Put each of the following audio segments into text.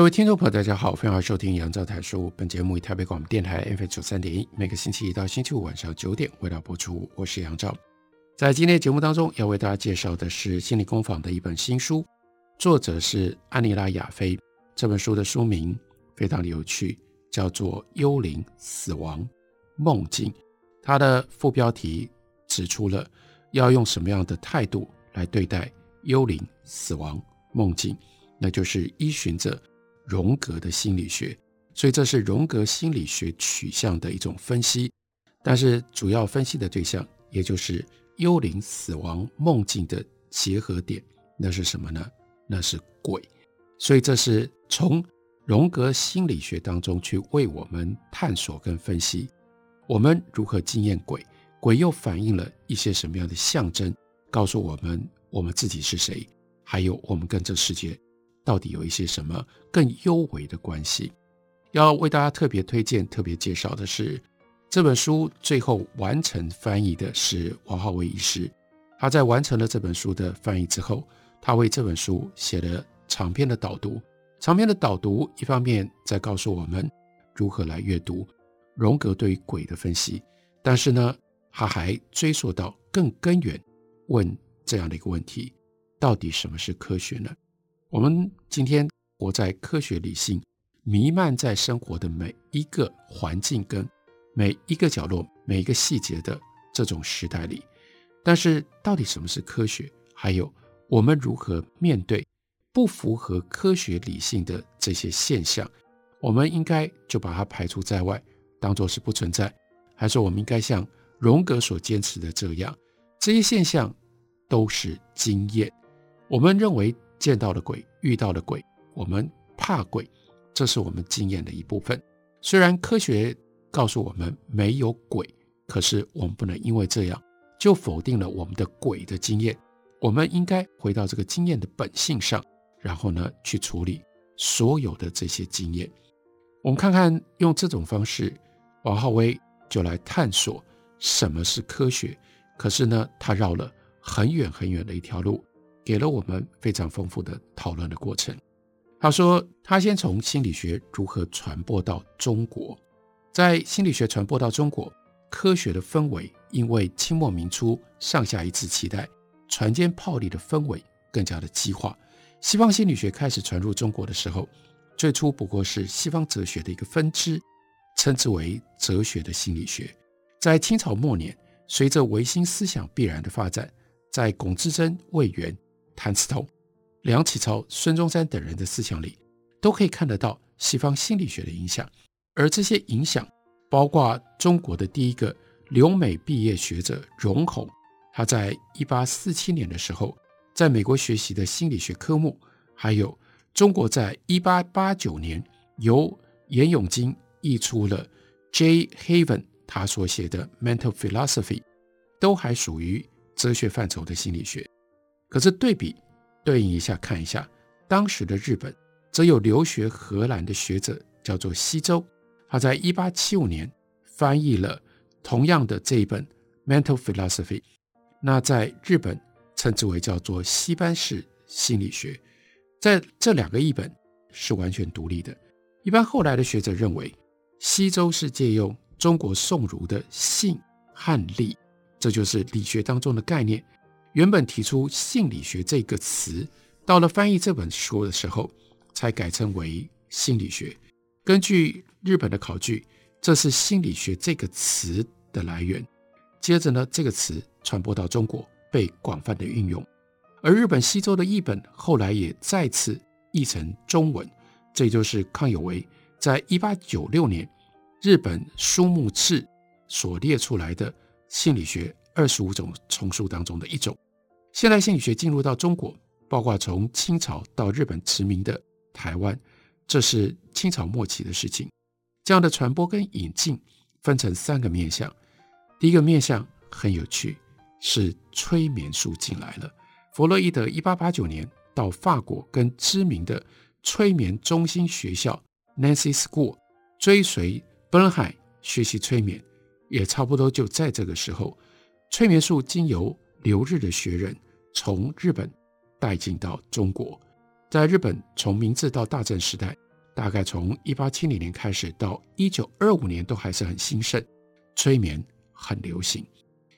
各位听众朋友，大家好，欢迎收听杨照谈书。本节目以台北广播电台 FM 九三点一，每个星期一到星期五晚上九点为大家播出。我是杨照，在今天节目当中，要为大家介绍的是心理工坊的一本新书，作者是安妮拉·亚菲。这本书的书名非常有趣，叫做《幽灵、死亡、梦境》。它的副标题指出了要用什么样的态度来对待幽灵、死亡、梦境，那就是依循着。荣格的心理学，所以这是荣格心理学取向的一种分析，但是主要分析的对象，也就是幽灵、死亡、梦境的结合点，那是什么呢？那是鬼。所以这是从荣格心理学当中去为我们探索跟分析，我们如何经验鬼，鬼又反映了一些什么样的象征，告诉我们我们自己是谁，还有我们跟这世界。到底有一些什么更幽微的关系？要为大家特别推荐、特别介绍的是这本书最后完成翻译的是王浩威医师。他在完成了这本书的翻译之后，他为这本书写了长篇的导读。长篇的导读一方面在告诉我们如何来阅读荣格对于鬼的分析，但是呢，他还追溯到更根源，问这样的一个问题：到底什么是科学呢？我们今天活在科学理性弥漫在生活的每一个环境跟每一个角落、每一个细节的这种时代里，但是到底什么是科学？还有我们如何面对不符合科学理性的这些现象？我们应该就把它排除在外，当作是不存在，还是我们应该像荣格所坚持的这样，这些现象都是经验？我们认为。见到了鬼，遇到了鬼，我们怕鬼，这是我们经验的一部分。虽然科学告诉我们没有鬼，可是我们不能因为这样就否定了我们的鬼的经验。我们应该回到这个经验的本性上，然后呢，去处理所有的这些经验。我们看看用这种方式，王浩威就来探索什么是科学。可是呢，他绕了很远很远的一条路。给了我们非常丰富的讨论的过程。他说，他先从心理学如何传播到中国，在心理学传播到中国，科学的氛围因为清末民初上下一致期待，船坚炮利的氛围更加的激化。西方心理学开始传入中国的时候，最初不过是西方哲学的一个分支，称之为哲学的心理学。在清朝末年，随着维新思想必然的发展，在龚自珍、魏源。谭嗣同、梁启超、孙中山等人的思想里，都可以看得到西方心理学的影响。而这些影响，包括中国的第一个留美毕业学者荣闳，他在一八四七年的时候在美国学习的心理学科目，还有中国在一八八九年由严永金译出了 J. Haven 他所写的 Mental Philosophy，都还属于哲学范畴的心理学。可是对比对应一下看一下，当时的日本则有留学荷兰的学者叫做西周，他在一八七五年翻译了同样的这一本《Mental Philosophy》，那在日本称之为叫做西班式心理学。在这两个译本是完全独立的。一般后来的学者认为，西周是借用中国宋儒的性和理，这就是理学当中的概念。原本提出性理学这个词，到了翻译这本书的时候，才改称为心理学。根据日本的考据，这是心理学这个词的来源。接着呢，这个词传播到中国，被广泛的运用。而日本西周的译本后来也再次译成中文，这就是康有为在一八九六年日本书目次所列出来的心理学。二十五种丛书当中的一种，现代心理学进入到中国，包括从清朝到日本殖民的台湾，这是清朝末期的事情。这样的传播跟引进分成三个面向。第一个面向很有趣，是催眠术进来了。弗洛伊德一八八九年到法国，跟知名的催眠中心学校 Nancy School 追随奔海学习催眠，也差不多就在这个时候，催眠术经由留日的学人从日本带进到中国。在日本，从明治到大正时代，大概从一八七零年开始到一九二五年都还是很兴盛，催眠很流行，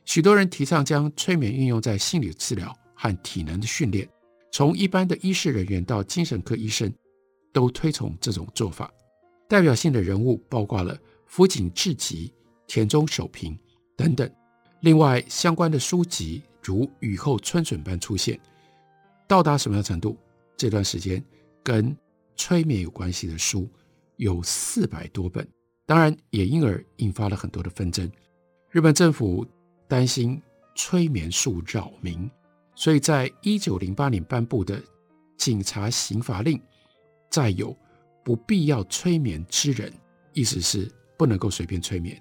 许多人提倡将催眠运用在心理治疗。和体能的训练，从一般的医师人员到精神科医生，都推崇这种做法。代表性的人物包括了福井志吉、田中守平等等。另外，相关的书籍如雨后春笋般出现。到达什么样程度？这段时间跟催眠有关系的书有四百多本，当然也因而引发了很多的纷争。日本政府担心催眠术扰民。所以在一九零八年颁布的警察刑罚令，再有不必要催眠之人，意思是不能够随便催眠，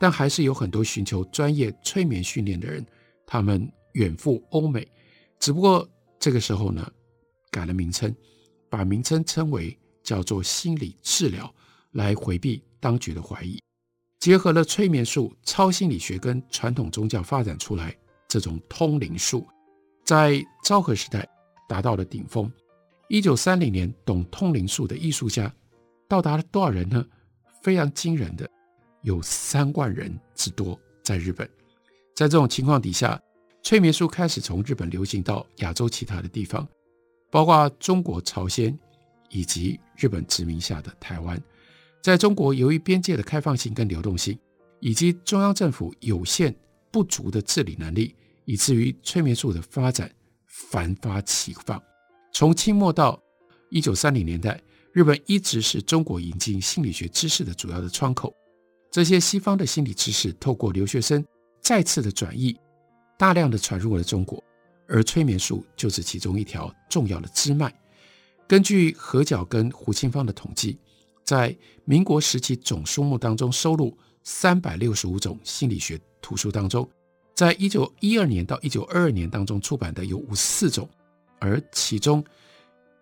但还是有很多寻求专业催眠训练的人，他们远赴欧美，只不过这个时候呢，改了名称，把名称称为叫做心理治疗，来回避当局的怀疑，结合了催眠术、超心理学跟传统宗教发展出来这种通灵术。在昭和时代达到了顶峰。一九三零年，懂通灵术的艺术家到达了多少人呢？非常惊人的，有三万人之多。在日本，在这种情况底下，催眠术开始从日本流行到亚洲其他的地方，包括中国、朝鲜以及日本殖民下的台湾。在中国，由于边界的开放性跟流动性，以及中央政府有限不足的治理能力。以至于催眠术的发展繁发齐放。从清末到一九三零年代，日本一直是中国引进心理学知识的主要的窗口。这些西方的心理知识透过留学生再次的转译，大量的传入了中国，而催眠术就是其中一条重要的支脉。根据何角跟胡清芳的统计，在民国时期总书目当中收录三百六十五种心理学图书当中。在一九一二年到一九二二年当中出版的有五十四种，而其中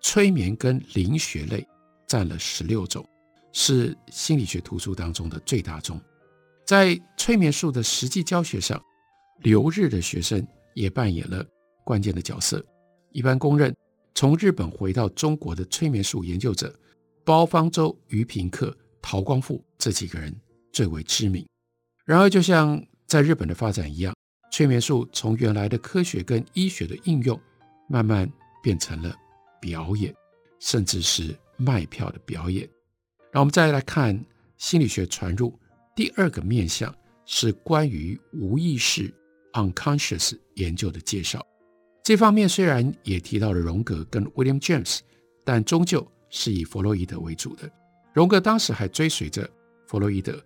催眠跟灵学类占了十六种，是心理学图书当中的最大宗。在催眠术的实际教学上，留日的学生也扮演了关键的角色。一般公认，从日本回到中国的催眠术研究者，包方舟、余平克、陶光富这几个人最为知名。然而，就像在日本的发展一样。催眠术从原来的科学跟医学的应用，慢慢变成了表演，甚至是卖票的表演。让我们再来看心理学传入第二个面向，是关于无意识 （unconscious） 研究的介绍。这方面虽然也提到了荣格跟 William James，但终究是以弗洛伊德为主的。荣格当时还追随着弗洛伊德，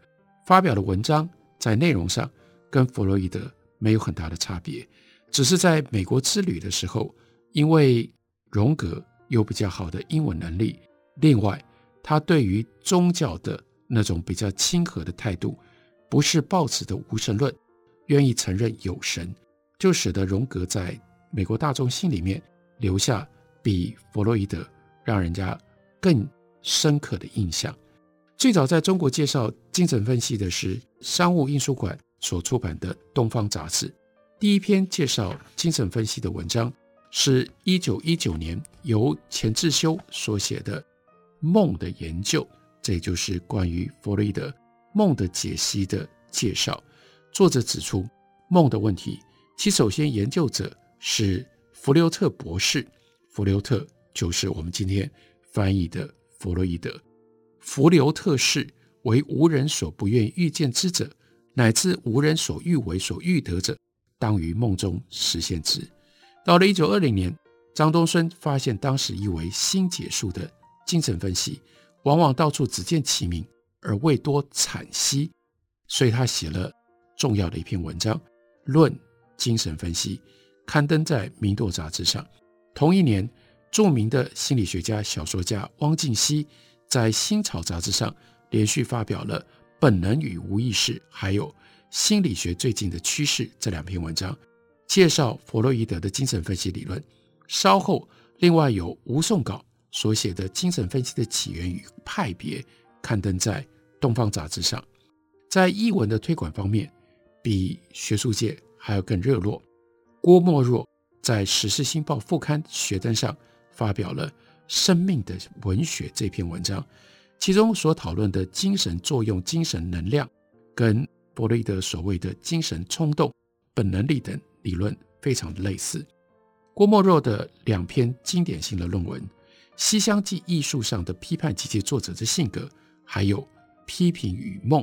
发表的文章在内容上跟弗洛伊德。没有很大的差别，只是在美国之旅的时候，因为荣格有比较好的英文能力，另外他对于宗教的那种比较亲和的态度，不是抱持的无神论，愿意承认有神，就使得荣格在美国大众心里面留下比弗洛伊德让人家更深刻的印象。最早在中国介绍精神分析的是商务印书馆。所出版的《东方杂志》第一篇介绍精神分析的文章，是一九一九年由钱志修所写的《梦的研究》，这也就是关于弗洛伊德梦的解析的介绍。作者指出，梦的问题，其首先研究者是弗留特博士，弗留特就是我们今天翻译的弗洛伊德。弗留特氏为无人所不愿遇见之者。乃至无人所欲为所欲得者，当于梦中实现之。到了一九二零年，张东蓀发现当时一为新解术的精神分析，往往到处只见其名而未多阐析，所以他写了重要的一篇文章《论精神分析》，刊登在《明铎》杂志上。同一年，著名的心理学家、小说家汪静熙在《新潮》杂志上连续发表了《本能与无意识》还有《心理学最近的趋势》这两篇文章，介绍弗洛伊德的精神分析理论。稍后，另外有吴颂稿所写的《精神分析的起源与派别》刊登在《东方》杂志上。在译文的推广方面，比学术界还要更热络。郭沫若在《时事新报》副刊学登上发表了《生命的文学》这篇文章，其中所讨论的精神作用、精神能量，跟弗洛伊德所谓的精神冲动、本能力等理论非常类似。郭沫若的两篇经典性的论文《西厢记艺术上的批判及其作者的性格》，还有《批评与梦》。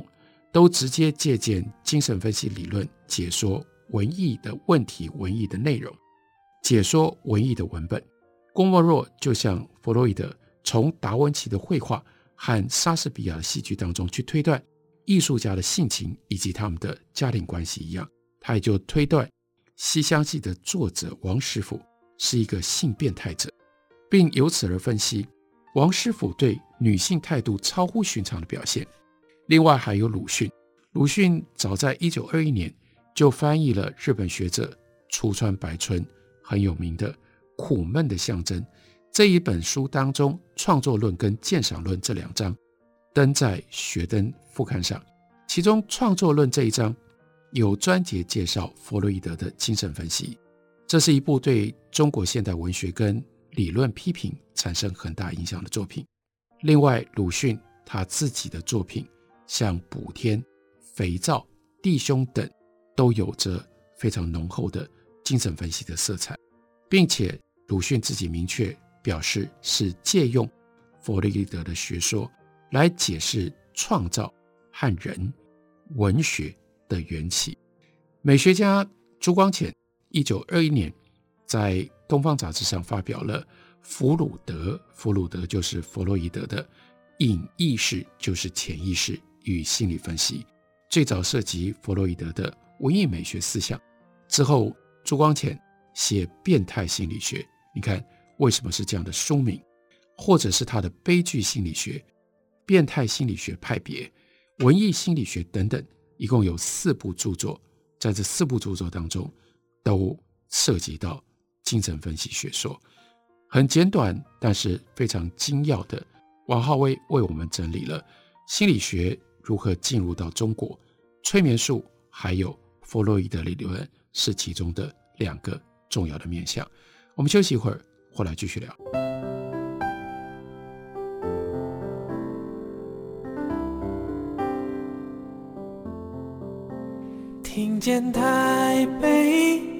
都直接借鉴精神分析理论，解说文艺的问题、文艺的内容，解说文艺的文本。郭沫若就像弗洛伊德从达文奇的绘画和莎士比亚的戏剧当中去推断艺术家的性情以及他们的家庭关系一样，他也就推断《西厢记》的作者王实甫是一个性变态者，并由此而分析王师甫对女性态度超乎寻常的表现。另外还有鲁迅，鲁迅早在一九二一年就翻译了日本学者出川白春很有名的《苦闷的象征》这一本书当中，创作论跟鉴赏论这两章登在学登副刊上。其中创作论这一章有专节介绍弗洛伊德的精神分析，这是一部对中国现代文学跟理论批评产生很大影响的作品。另外，鲁迅他自己的作品。像补天、肥皂、弟兄等，都有着非常浓厚的精神分析的色彩，并且鲁迅自己明确表示是借用弗洛伊德的学说来解释创造和人文学的缘起。美学家朱光潜一九二一年在《东方》杂志上发表了《弗鲁德》，弗鲁德就是弗洛伊德的隐意识，就是潜意识。与心理分析最早涉及弗洛伊德的文艺美学思想，之后朱光潜写变态心理学，你看为什么是这样的书名？或者是他的悲剧心理学、变态心理学派别、文艺心理学等等，一共有四部著作，在这四部著作当中，都涉及到精神分析学说。很简短，但是非常精要的，王浩威为我们整理了心理学。如何进入到中国？催眠术还有弗洛伊德理论是其中的两个重要的面向。我们休息一会儿，回来继续聊。听见台北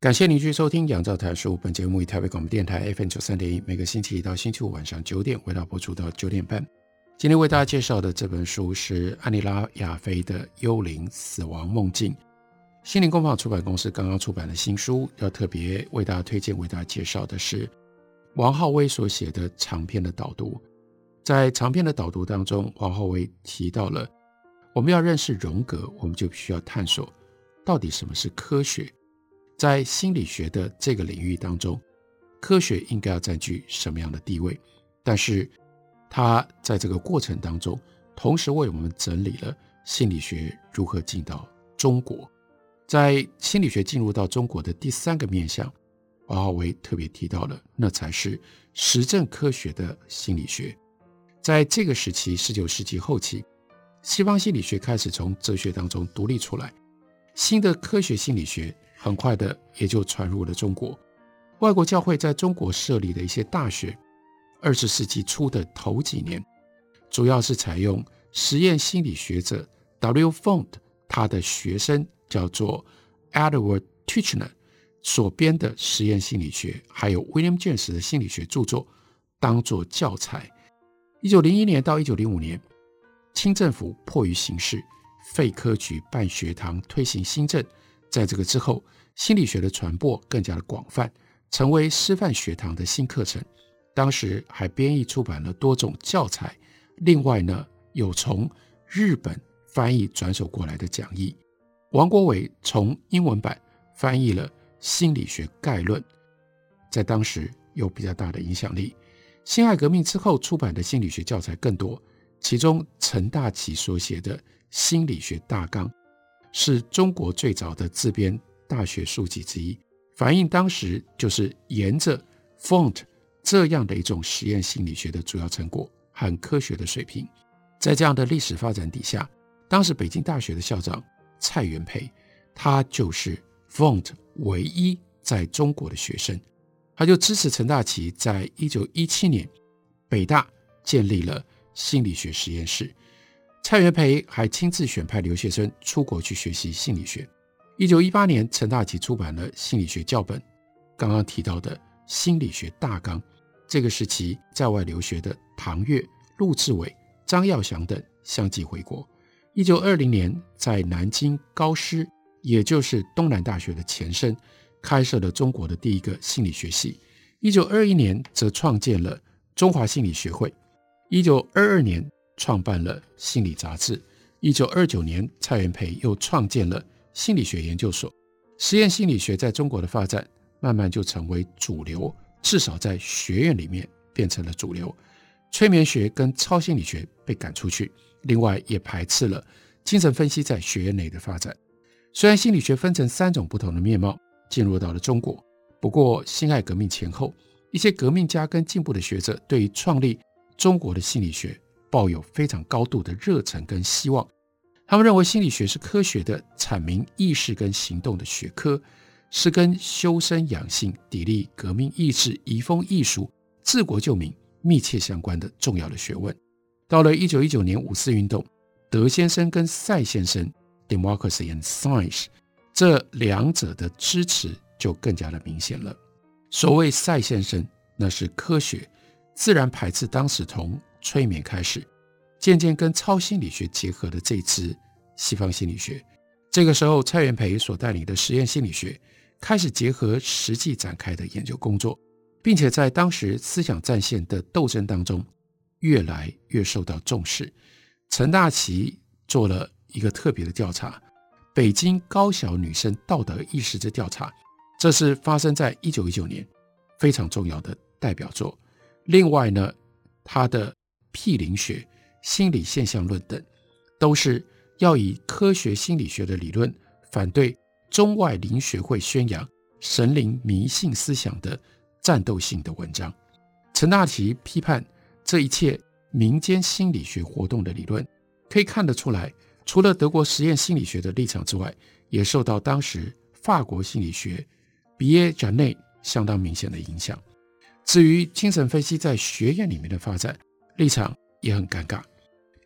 感谢您继续收听《杨照台书》。本节目以台北广播电台 FM 九三点一，每个星期一到星期五晚上九点，为大家播出到九点半。今天为大家介绍的这本书是安妮拉·亚菲的《幽灵死亡梦境》，心灵工坊出版公司刚刚出版的新书。要特别为大家推荐、为大家介绍的是王浩威所写的长篇的导读。在长篇的导读当中，王浩威提到了，我们要认识荣格，我们就必须要探索到底什么是科学。在心理学的这个领域当中，科学应该要占据什么样的地位？但是，他在这个过程当中，同时为我们整理了心理学如何进到中国。在心理学进入到中国的第三个面向，王浩威特别提到了，那才是实证科学的心理学。在这个时期，十九世纪后期，西方心理学开始从哲学当中独立出来，新的科学心理学。很快的，也就传入了中国。外国教会在中国设立的一些大学，二十世纪初的头几年，主要是采用实验心理学者 W. Font 他的学生叫做 Edward Titchener 所编的实验心理学，还有 William James 的心理学著作当做教材。一九零一年到一九零五年，清政府迫于形势，废科举办学堂，推行新政。在这个之后，心理学的传播更加的广泛，成为师范学堂的新课程。当时还编译出版了多种教材，另外呢，有从日本翻译转手过来的讲义。王国维从英文版翻译了《心理学概论》，在当时有比较大的影响力。辛亥革命之后出版的心理学教材更多，其中陈大奇所写的《心理学大纲》是中国最早的自编大学书籍之一，反映当时就是沿着 Font 这样的一种实验心理学的主要成果和科学的水平。在这样的历史发展底下，当时北京大学的校长蔡元培，他就是 Font 唯一在中国的学生。他就支持陈大奇在一九一七年北大建立了心理学实验室。蔡元培还亲自选派留学生出国去学习心理学。一九一八年，陈大奇出版了心理学教本，刚刚提到的心理学大纲。这个时期在外留学的唐月、陆志伟、张耀祥等相继回国。一九二零年，在南京高师，也就是东南大学的前身。开设了中国的第一个心理学系。一九二一年，则创建了中华心理学会。一九二二年，创办了心理杂志。一九二九年，蔡元培又创建了心理学研究所。实验心理学在中国的发展，慢慢就成为主流，至少在学院里面变成了主流。催眠学跟超心理学被赶出去，另外也排斥了精神分析在学院内的发展。虽然心理学分成三种不同的面貌。进入到了中国，不过辛亥革命前后，一些革命家跟进步的学者对于创立中国的心理学抱有非常高度的热忱跟希望。他们认为心理学是科学的阐明意识跟行动的学科，是跟修身养性、砥砺革命意志、移风易俗、治国救民密切相关的重要的学问。到了一九一九年五四运动，德先生跟赛先生 （Democracy and Science）。这两者的支持就更加的明显了。所谓赛先生，那是科学，自然排斥当时同催眠开始，渐渐跟超心理学结合的这支西方心理学。这个时候，蔡元培所带领的实验心理学开始结合实际展开的研究工作，并且在当时思想战线的斗争当中，越来越受到重视。陈大奇做了一个特别的调查。北京高小女生道德意识之调查，这是发生在一九一九年，非常重要的代表作。另外呢，他的毗灵学、心理现象论等，都是要以科学心理学的理论反对中外灵学会宣扬神灵迷信思想的战斗性的文章。陈大奇批判这一切民间心理学活动的理论，可以看得出来。除了德国实验心理学的立场之外，也受到当时法国心理学比耶贾内相当明显的影响。至于精神分析在学院里面的发展，立场也很尴尬。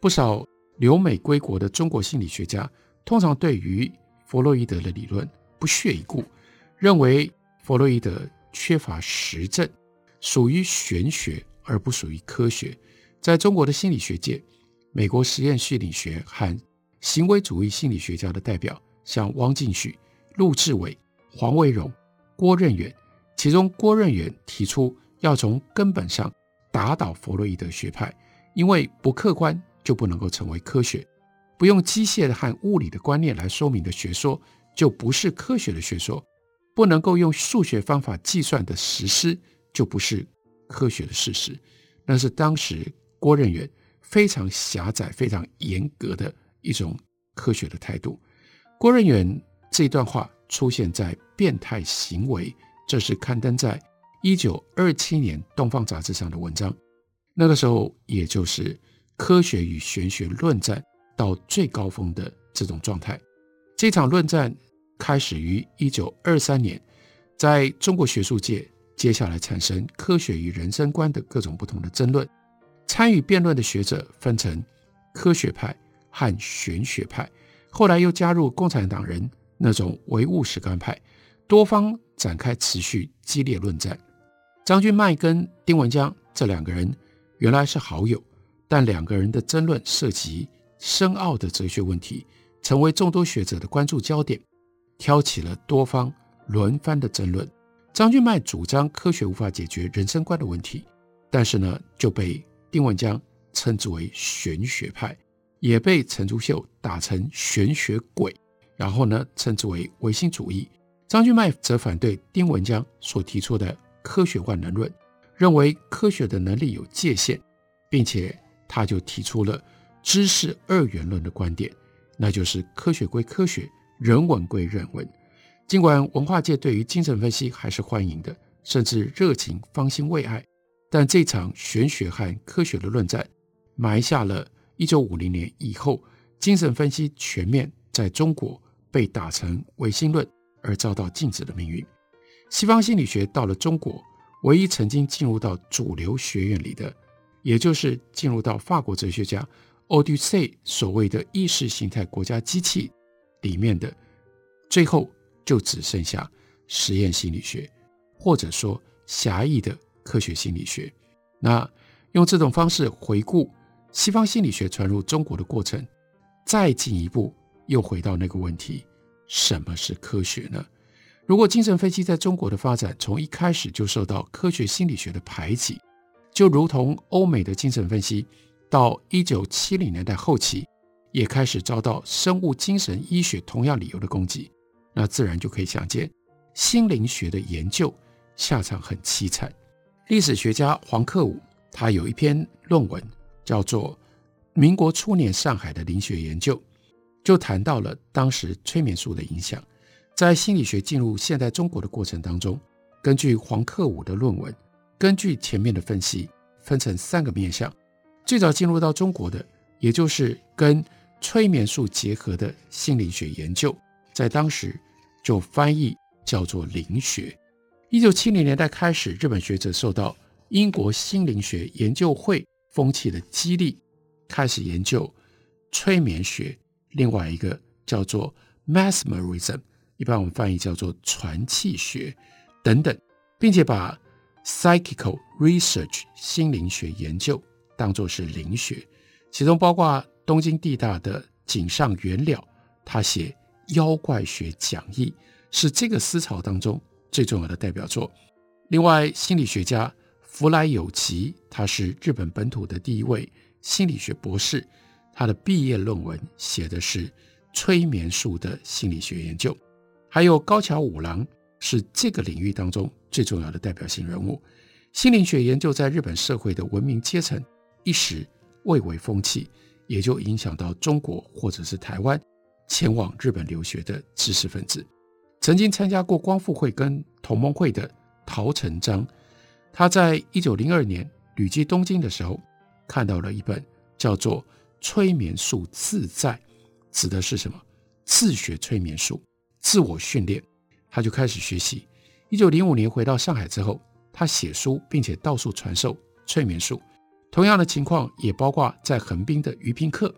不少留美归国的中国心理学家，通常对于弗洛伊德的理论不屑一顾，认为弗洛伊德缺乏实证，属于玄学而不属于科学。在中国的心理学界，美国实验心理学和行为主义心理学家的代表，像汪敬许、陆志伟、黄维荣、郭任远，其中郭任远提出要从根本上打倒弗洛伊德学派，因为不客观就不能够成为科学，不用机械的和物理的观念来说明的学说就不是科学的学说，不能够用数学方法计算的实施就不是科学的事实。那是当时郭任远非常狭窄、非常严格的。一种科学的态度。郭任远这段话出现在《变态行为》，这是刊登在一九二七年《东方杂志》上的文章。那个时候，也就是科学与玄学论战到最高峰的这种状态。这场论战开始于一九二三年，在中国学术界，接下来产生科学与人生观的各种不同的争论。参与辩论的学者分成科学派和玄学派，后来又加入共产党人那种唯物史观派，多方展开持续激烈论战。张君迈跟丁文江这两个人原来是好友，但两个人的争论涉及深奥的哲学问题，成为众多学者的关注焦点，挑起了多方轮番的争论。张君迈主张科学无法解决人生观的问题，但是呢，就被丁文江称之为玄学派，也被陈独秀打成玄学鬼，然后呢，称之为唯心主义。张君迈则反对丁文江所提出的科学万能论，认为科学的能力有界限，并且他就提出了知识二元论的观点，那就是科学归科学，人文归人文。尽管文化界对于精神分析还是欢迎的，甚至热情方兴未艾，但这场玄学和科学的论战，埋下了1950年以后精神分析全面在中国被打成唯心论而遭到禁止的命运。西方心理学到了中国，唯一曾经进入到主流学院里的，也就是进入到法国哲学家奥杜塞所谓的意识形态国家机器里面的，最后。就只剩下实验心理学，或者说狭义的科学心理学。那用这种方式回顾西方心理学传入中国的过程，再进一步又回到那个问题：什么是科学呢？如果精神分析在中国的发展从一开始就受到科学心理学的排挤，就如同欧美的精神分析到一九七零年代后期也开始遭到生物精神医学同样理由的攻击。那自然就可以想见，心灵学的研究下场很凄惨。历史学家黄克武他有一篇论文叫做《民国初年上海的灵学研究》，就谈到了当时催眠术的影响。在心理学进入现代中国的过程当中，根据黄克武的论文，根据前面的分析，分成三个面向。最早进入到中国的，也就是跟催眠术结合的心理学研究。在当时，就翻译叫做灵学。一九七零年代开始，日本学者受到英国心灵学研究会风气的激励，开始研究催眠学。另外一个叫做 mesmerism，一般我们翻译叫做传气学等等，并且把 psychical research 心灵学研究当作是灵学，其中包括东京地大的井上元了，他写。妖怪学讲义是这个思潮当中最重要的代表作。另外，心理学家福来有吉，他是日本本土的第一位心理学博士，他的毕业论文写的是催眠术的心理学研究。还有高桥五郎是这个领域当中最重要的代表性人物。心灵学研究在日本社会的文明阶层一时蔚为风气，也就影响到中国或者是台湾。前往日本留学的知识分子，曾经参加过光复会跟同盟会的陶成章，他在一九零二年旅居东京的时候，看到了一本叫做《催眠术自在》，指的是什么？自学催眠术，自我训练，他就开始学习。一九零五年回到上海之后，他写书，并且到处传授催眠术。同样的情况也包括在横滨的余平克。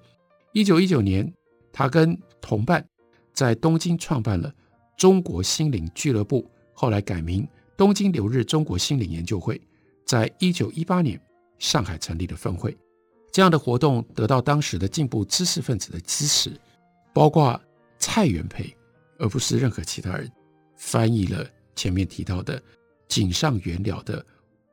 一九一九年。他跟同伴在东京创办了中国心灵俱乐部，后来改名东京留日中国心灵研究会。在一九一八年，上海成立了分会。这样的活动得到当时的进步知识分子的支持，包括蔡元培，而不是任何其他人，翻译了前面提到的井上元了的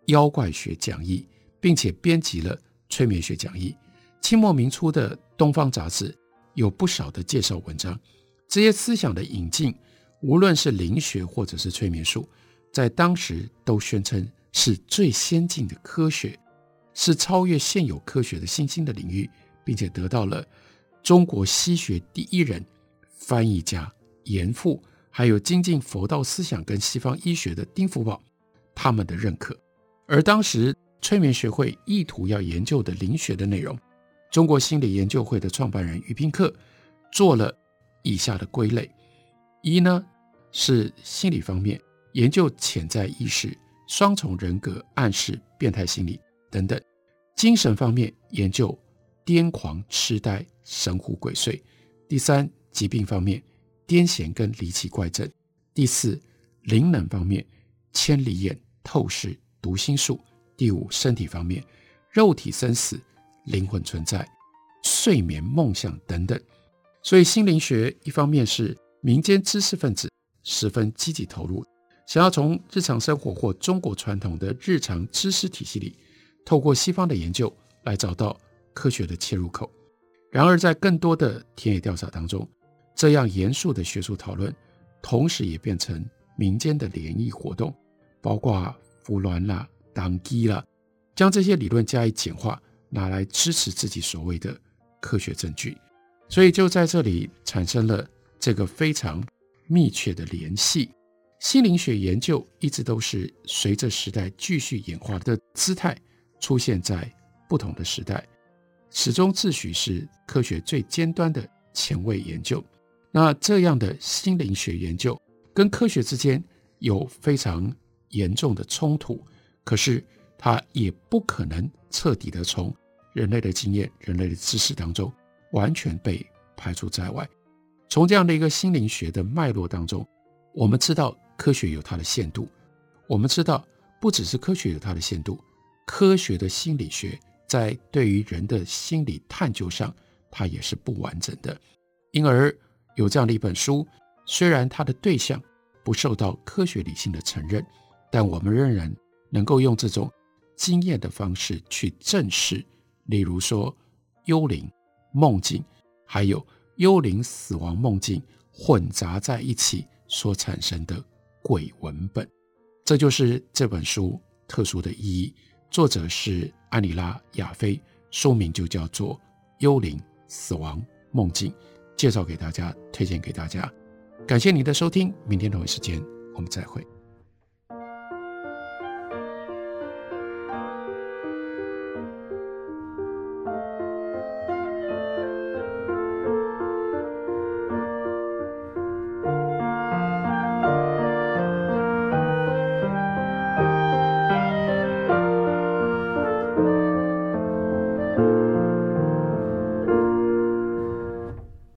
妖怪学讲义，并且编辑了催眠学讲义。清末民初的《东方》杂志。有不少的介绍文章，这些思想的引进，无论是灵学或者是催眠术，在当时都宣称是最先进的科学，是超越现有科学的新兴的领域，并且得到了中国西学第一人、翻译家严复，还有精进佛道思想跟西方医学的丁福宝他们的认可。而当时催眠学会意图要研究的灵学的内容。中国心理研究会的创办人余平克做了以下的归类：一呢是心理方面研究潜在意识、双重人格、暗示、变态心理等等；精神方面研究癫狂、痴呆、神乎鬼祟；第三，疾病方面，癫痫跟离奇怪症；第四，灵能方面，千里眼、透视、读心术；第五，身体方面，肉体生死、灵魂存在、睡眠、梦想等等。所以，心灵学一方面是民间知识分子十分积极投入，想要从日常生活或中国传统的日常知识体系里，透过西方的研究来找到科学的切入口。然而，在更多的田野调查当中，这样严肃的学术讨论，同时也变成民间的联谊活动，包括扶鸾啦、当机啦，将这些理论加以简化，拿来支持自己所谓的科学证据。所以就在这里产生了这个非常密切的联系。心灵学研究一直都是随着时代继续演化的姿态，出现在不同的时代，始终自诩是科学最尖端的前卫研究。那这样的心灵学研究跟科学之间有非常严重的冲突，可是它也不可能彻底的从人类的经验、人类的知识当中。完全被排除在外。从这样的一个心灵学的脉络当中，我们知道科学有它的限度。我们知道，不只是科学有它的限度，科学的心理学在对于人的心理探究上，它也是不完整的。因而有这样的一本书，虽然它的对象不受到科学理性的承认，但我们仍然能够用这种经验的方式去证实。例如说，幽灵。梦境，还有幽灵、死亡、梦境混杂在一起所产生的鬼文本，这就是这本书特殊的意义。作者是安妮拉·亚菲，书名就叫做《幽灵、死亡、梦境》，介绍给大家，推荐给大家。感谢您的收听，明天同一时间我们再会。